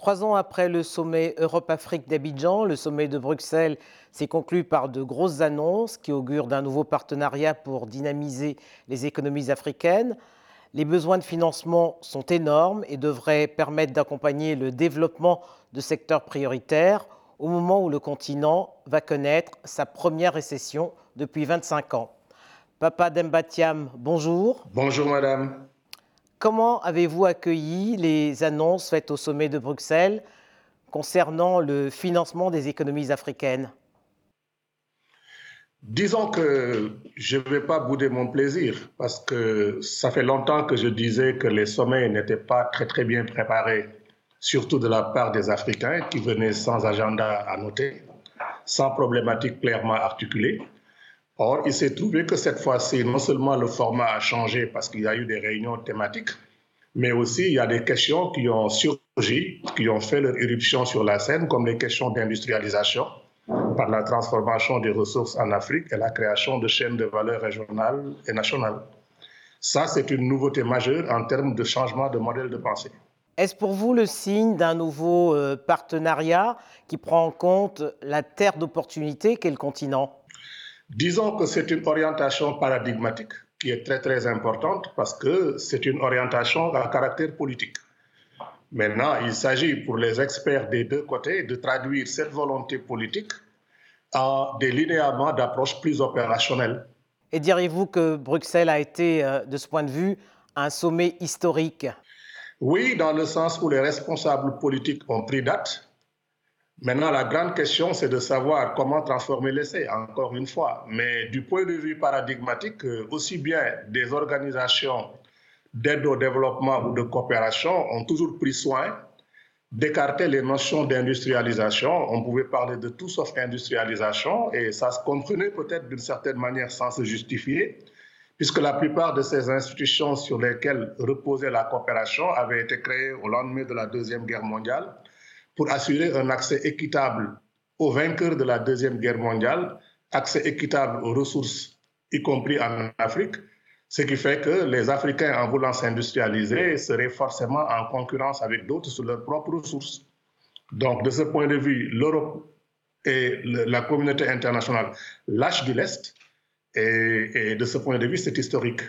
Trois ans après le sommet Europe-Afrique d'Abidjan, le sommet de Bruxelles s'est conclu par de grosses annonces qui augurent d'un nouveau partenariat pour dynamiser les économies africaines. Les besoins de financement sont énormes et devraient permettre d'accompagner le développement de secteurs prioritaires au moment où le continent va connaître sa première récession depuis 25 ans. Papa Dembatiam, bonjour. Bonjour madame. Comment avez-vous accueilli les annonces faites au sommet de Bruxelles concernant le financement des économies africaines? Disons que je ne vais pas bouder mon plaisir parce que ça fait longtemps que je disais que les sommets n'étaient pas très bien préparés, surtout de la part des Africains qui venaient sans agenda à noter, sans problématique clairement articulée. Or, il s'est trouvé que cette fois-ci, non seulement le format a changé parce qu'il y a eu des réunions thématiques, mais aussi il y a des questions qui ont surgi, qui ont fait leur éruption sur la scène, comme les questions d'industrialisation par la transformation des ressources en Afrique et la création de chaînes de valeur régionales et nationales. Ça, c'est une nouveauté majeure en termes de changement de modèle de pensée. Est-ce pour vous le signe d'un nouveau euh, partenariat qui prend en compte la terre d'opportunité qu'est le continent? Disons que c'est une orientation paradigmatique qui est très très importante parce que c'est une orientation à caractère politique. Maintenant, il s'agit pour les experts des deux côtés de traduire cette volonté politique en des linéaments d'approche plus opérationnelle. Et diriez-vous que Bruxelles a été, euh, de ce point de vue, un sommet historique? Oui, dans le sens où les responsables politiques ont pris date Maintenant, la grande question, c'est de savoir comment transformer l'essai, encore une fois. Mais du point de vue paradigmatique, euh, aussi bien des organisations d'aide au développement ou de coopération ont toujours pris soin d'écarter les notions d'industrialisation. On pouvait parler de tout sauf industrialisation et ça se comprenait peut-être d'une certaine manière sans se justifier, puisque la plupart de ces institutions sur lesquelles reposait la coopération avaient été créées au lendemain de la Deuxième Guerre mondiale pour assurer un accès équitable aux vainqueurs de la Deuxième Guerre mondiale, accès équitable aux ressources, y compris en Afrique, ce qui fait que les Africains, en voulant s'industrialiser, seraient forcément en concurrence avec d'autres sur leurs propres ressources. Donc, de ce point de vue, l'Europe et la communauté internationale lâchent du lest, et, et de ce point de vue, c'est historique.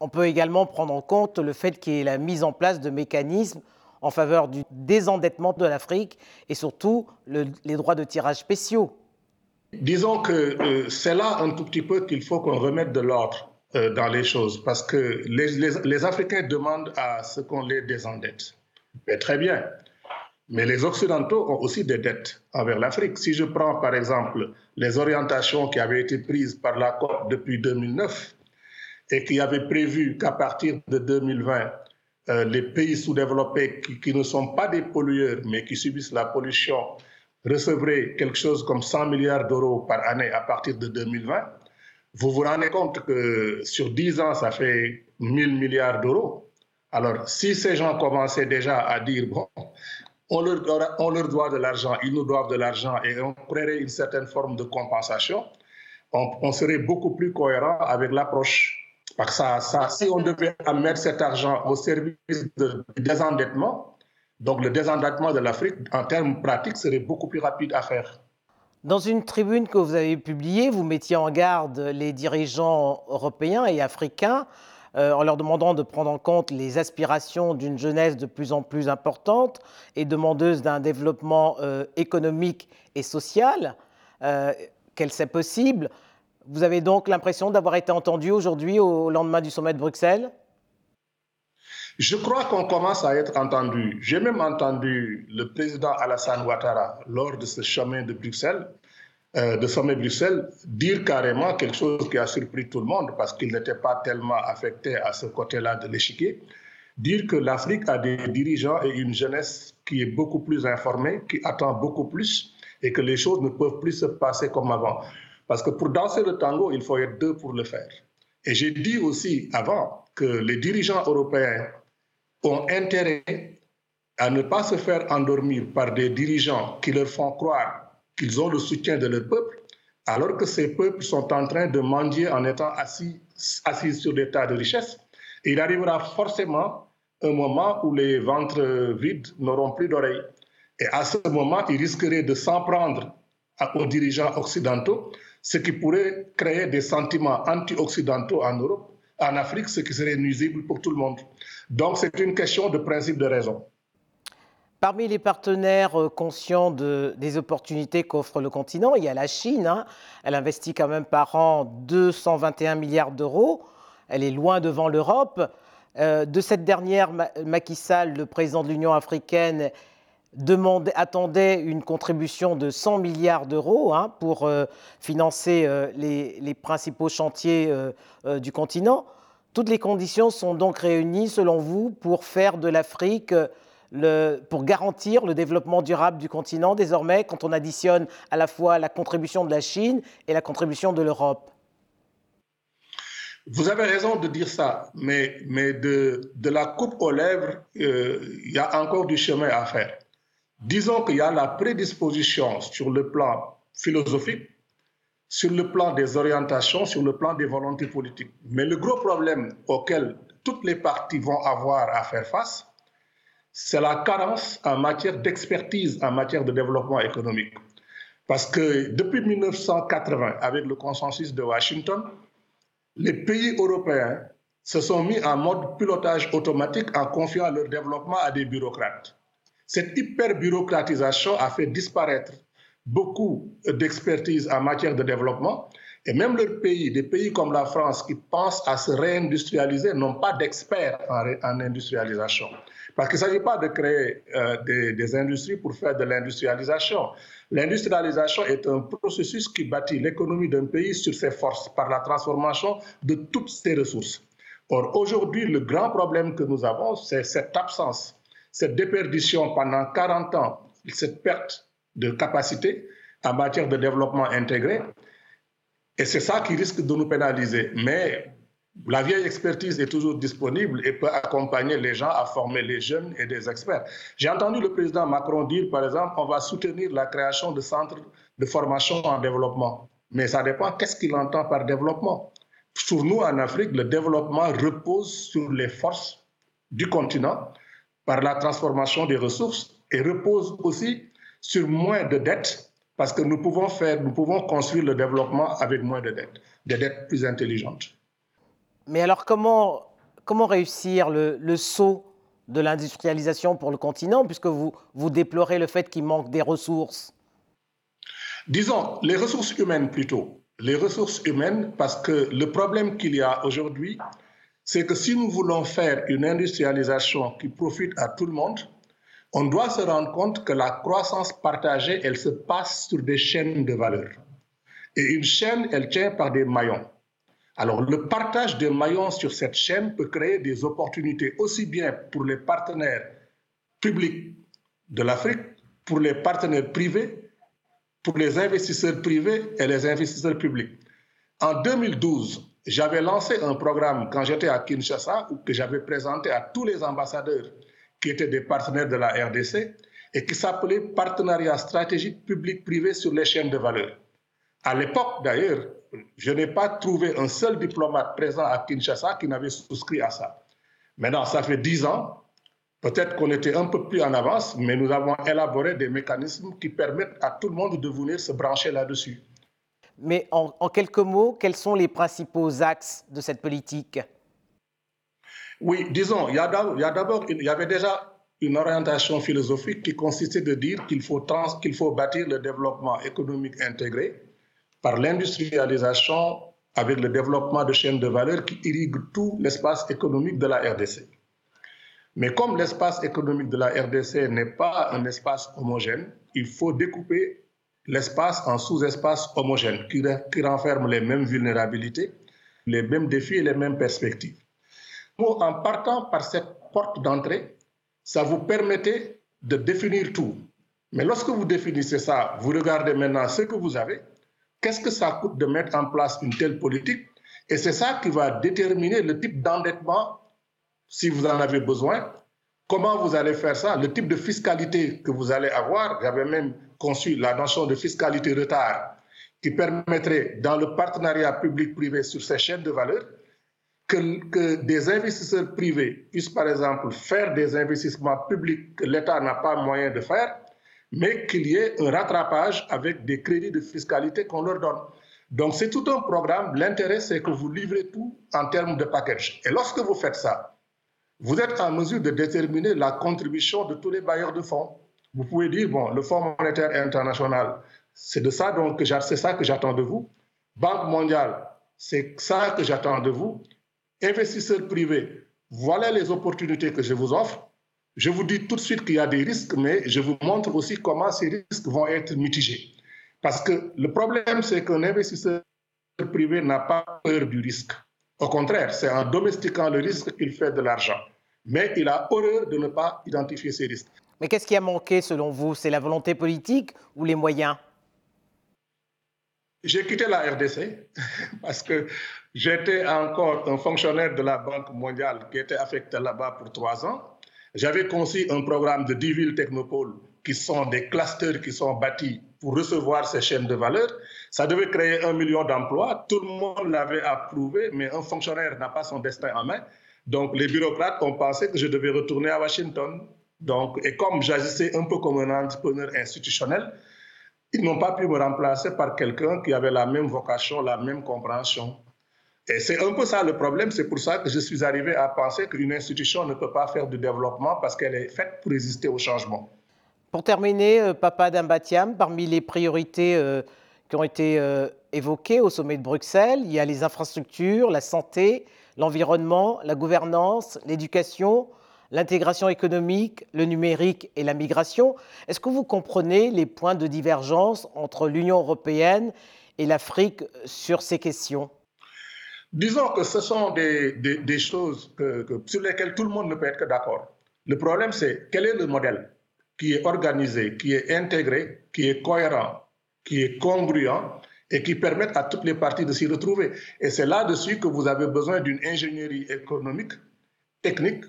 On peut également prendre en compte le fait qu'il y ait la mise en place de mécanismes en faveur du désendettement de l'Afrique et surtout les droits de tirage spéciaux. Disons que euh, c'est là un tout petit peu qu'il faut qu'on remette de l'ordre euh, dans les choses parce que les, Africains demandent à ce qu'on les désendette. Très bien. Mais les Occidentaux ont aussi des dettes envers l'Afrique. Si je prends par exemple les orientations qui avaient été prises par la COP depuis 2009 et qui avaient prévu qu'à partir de 2020, euh, les pays sous-développés qui, ne sont pas des pollueurs, mais qui subissent la pollution, recevraient quelque chose comme 100 milliards d'euros par année à partir de 2020, vous vous rendez compte que sur 10 ans, ça fait 1000 milliards d'euros. Alors, si ces gens commençaient déjà à dire, bon, on leur, doit de l'argent, ils nous doivent de l'argent et on créerait une certaine forme de compensation, on, on serait beaucoup plus cohérent avec l'approche parce si on devait mettre cet argent au service du désendettement, donc le désendettement de l'Afrique, en termes pratiques, serait beaucoup plus rapide à faire. Dans une tribune que vous avez publiée, vous mettiez en garde les dirigeants européens et africains euh, en leur demandant de prendre en compte les aspirations d'une jeunesse de plus en plus importante et demandeuse d'un développement euh, économique et social, euh, qu'elle c'est possible. Vous avez donc l'impression d'avoir été entendu aujourd'hui au lendemain du sommet de Bruxelles? Je crois qu'on commence à être entendu. J'ai même entendu le président Alassane Ouattara, lors de ce chemin de Bruxelles, euh, de sommet Bruxelles, dire carrément quelque chose qui a surpris tout le monde parce qu'il n'était pas tellement affecté à ce côté-là de l'échiquier, dire que l'Afrique a des dirigeants et une jeunesse qui est beaucoup plus informée, qui attend beaucoup plus et que les choses ne peuvent plus se passer comme avant. Parce que pour danser le tango, il faut être deux pour le faire. Et j'ai dit aussi avant que les dirigeants européens ont intérêt à ne pas se faire endormir par des dirigeants qui leur font croire qu'ils ont le soutien de leur peuple, alors que ces peuples sont en train de mendier en étant assis, assis sur des tas de richesses. il arrivera forcément un moment où les ventres vides n'auront plus d'oreilles. Et à ce moment, ils risqueraient de s'en prendre aux dirigeants occidentaux, ce qui pourrait créer des sentiments anti-occidentaux en Europe, en Afrique, ce qui serait nuisible pour tout le monde. Donc c'est une question de principe de raison. Parmi les partenaires euh, conscients de, des opportunités qu'offre le continent, il y a la Chine. Hein. Elle investit quand même par an 221 milliards d'euros. Elle est loin devant l'Europe. Euh, de cette dernière, Macky Sall, le président de l'Union africaine, demandait, attendait une contribution de 100 milliards d'euros hein, pour euh, financer les, principaux chantiers du continent. Toutes les conditions sont donc réunies, selon vous, pour faire de l'Afrique pour garantir le développement durable du continent désormais quand on additionne à la fois la contribution de la Chine et la contribution de l'Europe? Vous avez raison de dire ça, mais, de, la coupe aux lèvres, euh, il y a encore du chemin à faire. Disons qu'il y a la prédisposition sur le plan philosophique, sur le plan des orientations, sur le plan des volontés politiques. Mais le gros problème auquel toutes les parties vont avoir à faire face, c'est la carence en matière d'expertise en matière de développement économique. Parce que depuis 1980, avec le consensus de Washington, les pays européens se sont mis en mode pilotage automatique en confiant leur développement à des bureaucrates. Cette hyper-bureaucratisation a fait disparaître beaucoup d'expertise en matière de développement et même leurs pays, des pays comme la France qui pensent à se réindustrialiser, n'ont pas d'experts en, industrialisation. Parce qu'il ne s'agit pas de créer euh, des, des, industries pour faire de l'industrialisation. L'industrialisation est un processus qui bâtit l'économie d'un pays sur ses forces par la transformation de toutes ses ressources. Or, aujourd'hui, le grand problème que nous avons, c'est cette absence, cette déperdition pendant 40 ans, cette perte de capacité en matière de développement intégré et c'est ça qui risque de nous pénaliser. Mais la vieille expertise est toujours disponible et peut accompagner les gens à former les jeunes et des experts. J'ai entendu le président Macron dire, par exemple, on va soutenir la création de centres de formation en développement. Mais ça dépend qu'est-ce qu'il entend par développement? Pour nous, en Afrique, le développement repose sur les forces du continent par la transformation des ressources et repose aussi sur moins de dettes parce que nous pouvons faire, nous pouvons construire le développement avec moins de dettes, des dettes plus intelligentes. Mais alors comment, comment réussir le, le saut de l'industrialisation pour le continent, puisque vous, vous déplorez le fait qu'il manque des ressources? Disons, les ressources humaines plutôt. Les ressources humaines, parce que le problème qu'il y a aujourd'hui, c'est que si nous voulons faire une industrialisation qui profite à tout le monde, on doit se rendre compte que la croissance partagée, elle se passe sur des chaînes de valeur. Et une chaîne, elle tient par des maillons. Alors, le partage des maillons sur cette chaîne peut créer des opportunités aussi bien pour les partenaires publics de l'Afrique, pour les partenaires privés, pour les investisseurs privés et les investisseurs publics. En 2012, j'avais lancé un programme quand j'étais à Kinshasa que j'avais présenté à tous les ambassadeurs qui étaient des partenaires de la RDC et qui s'appelait Partenariat stratégique public-privé sur les chaînes de valeur. À l'époque, d'ailleurs, je n'ai pas trouvé un seul diplomate présent à Kinshasa qui n'avait souscrit à ça. Maintenant, ça fait dix ans. Peut-être qu'on était un peu plus en avance, mais nous avons élaboré des mécanismes qui permettent à tout le monde de venir se brancher là-dessus. Mais en, quelques mots, quels sont les principaux axes de cette politique? Oui, disons, il y a d'abord, il y avait déjà une orientation philosophique qui consistait de dire qu'il faut, qu'il faut bâtir le développement économique intégré par l'industrialisation avec le développement de chaînes de valeur qui irriguent tout l'espace économique de la RDC. Mais comme l'espace économique de la RDC n'est pas un espace homogène, il faut découper l'espace en sous-espaces homogènes qui, qui renferment les mêmes vulnérabilités, les mêmes défis et les mêmes perspectives en partant par cette porte d'entrée, ça vous permettait de définir tout. Mais lorsque vous définissez ça, vous regardez maintenant ce que vous avez, qu'est-ce que ça coûte de mettre en place une telle politique, et c'est ça qui va déterminer le type d'endettement, si vous en avez besoin, comment vous allez faire ça, le type de fiscalité que vous allez avoir. J'avais même conçu la notion de fiscalité retard qui permettrait, dans le partenariat public-privé sur ces chaînes de valeur, que, des investisseurs privés puissent, par exemple, faire des investissements publics que l'État n'a pas moyen de faire, mais qu'il y ait un rattrapage avec des crédits de fiscalité qu'on leur donne. Donc, c'est tout un programme. L'intérêt, c'est que vous livrez tout en termes de package. Et lorsque vous faites ça, vous êtes en mesure de déterminer la contribution de tous les bailleurs de fonds. Vous pouvez dire, bon, le Fonds monétaire international, c'est de ça donc c'est ça que j'attends de vous. Banque mondiale, c'est ça que j'attends de vous investisseurs privés, voilà les opportunités que je vous offre. Je vous dis tout de suite qu'il y a des risques, mais je vous montre aussi comment ces risques vont être mitigés. Parce que le problème, c'est qu'un investisseur privé n'a pas peur du risque. Au contraire, c'est en domestiquant le risque qu'il fait de l'argent. Mais il a horreur de ne pas identifier ces risques. Mais qu'est-ce qui a manqué selon vous? C'est la volonté politique ou les moyens? J'ai quitté la RDC parce que j'étais encore un fonctionnaire de la Banque mondiale qui était affecté là-bas pour trois ans. J'avais conçu un programme de 10 villes technopoles qui sont des clusters qui sont bâtis pour recevoir ces chaînes de valeur. Ça devait créer un million d'emplois. Tout le monde l'avait approuvé, mais un fonctionnaire n'a pas son destin en main. Donc les bureaucrates ont pensé que je devais retourner à Washington. Donc, et comme j'agissais un peu comme un entrepreneur institutionnel, ils n'ont pas pu me remplacer par quelqu'un qui avait la même vocation, la même compréhension. Et c'est un peu ça le problème. C'est pour ça que je suis arrivé à penser qu'une institution ne peut pas faire du développement parce qu'elle est faite pour résister au changement. Pour terminer, euh, Papa Dambatiam, parmi les priorités euh, qui ont été euh, évoquées au sommet de Bruxelles, il y a les infrastructures, la santé, l'environnement, la gouvernance, l'éducation, l'intégration économique, le numérique et la migration. Est-ce que vous comprenez les points de divergence entre l'Union européenne et l'Afrique sur ces questions? Disons que ce sont des, choses sur lesquelles tout le monde ne peut être que d'accord. Le problème, c'est quel est le modèle qui est organisé, qui est intégré, qui est cohérent, qui est congruent et qui permette à toutes les parties de s'y retrouver. Et c'est là-dessus que vous avez besoin d'une ingénierie économique, technique,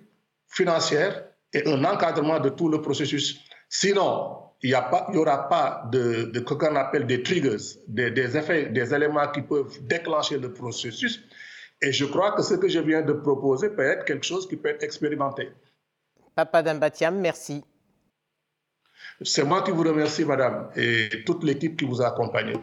financière et un encadrement de tout le processus. Sinon, il n'y aura pas de, de ce qu'on appelle des triggers, des, des, effets, des éléments qui peuvent déclencher le processus. Et je crois que ce que je viens de proposer peut être quelque chose qui peut être expérimenté. Papa Dambatiam, merci. C'est moi qui vous remercie, madame, et toute l'équipe qui vous a accompagné.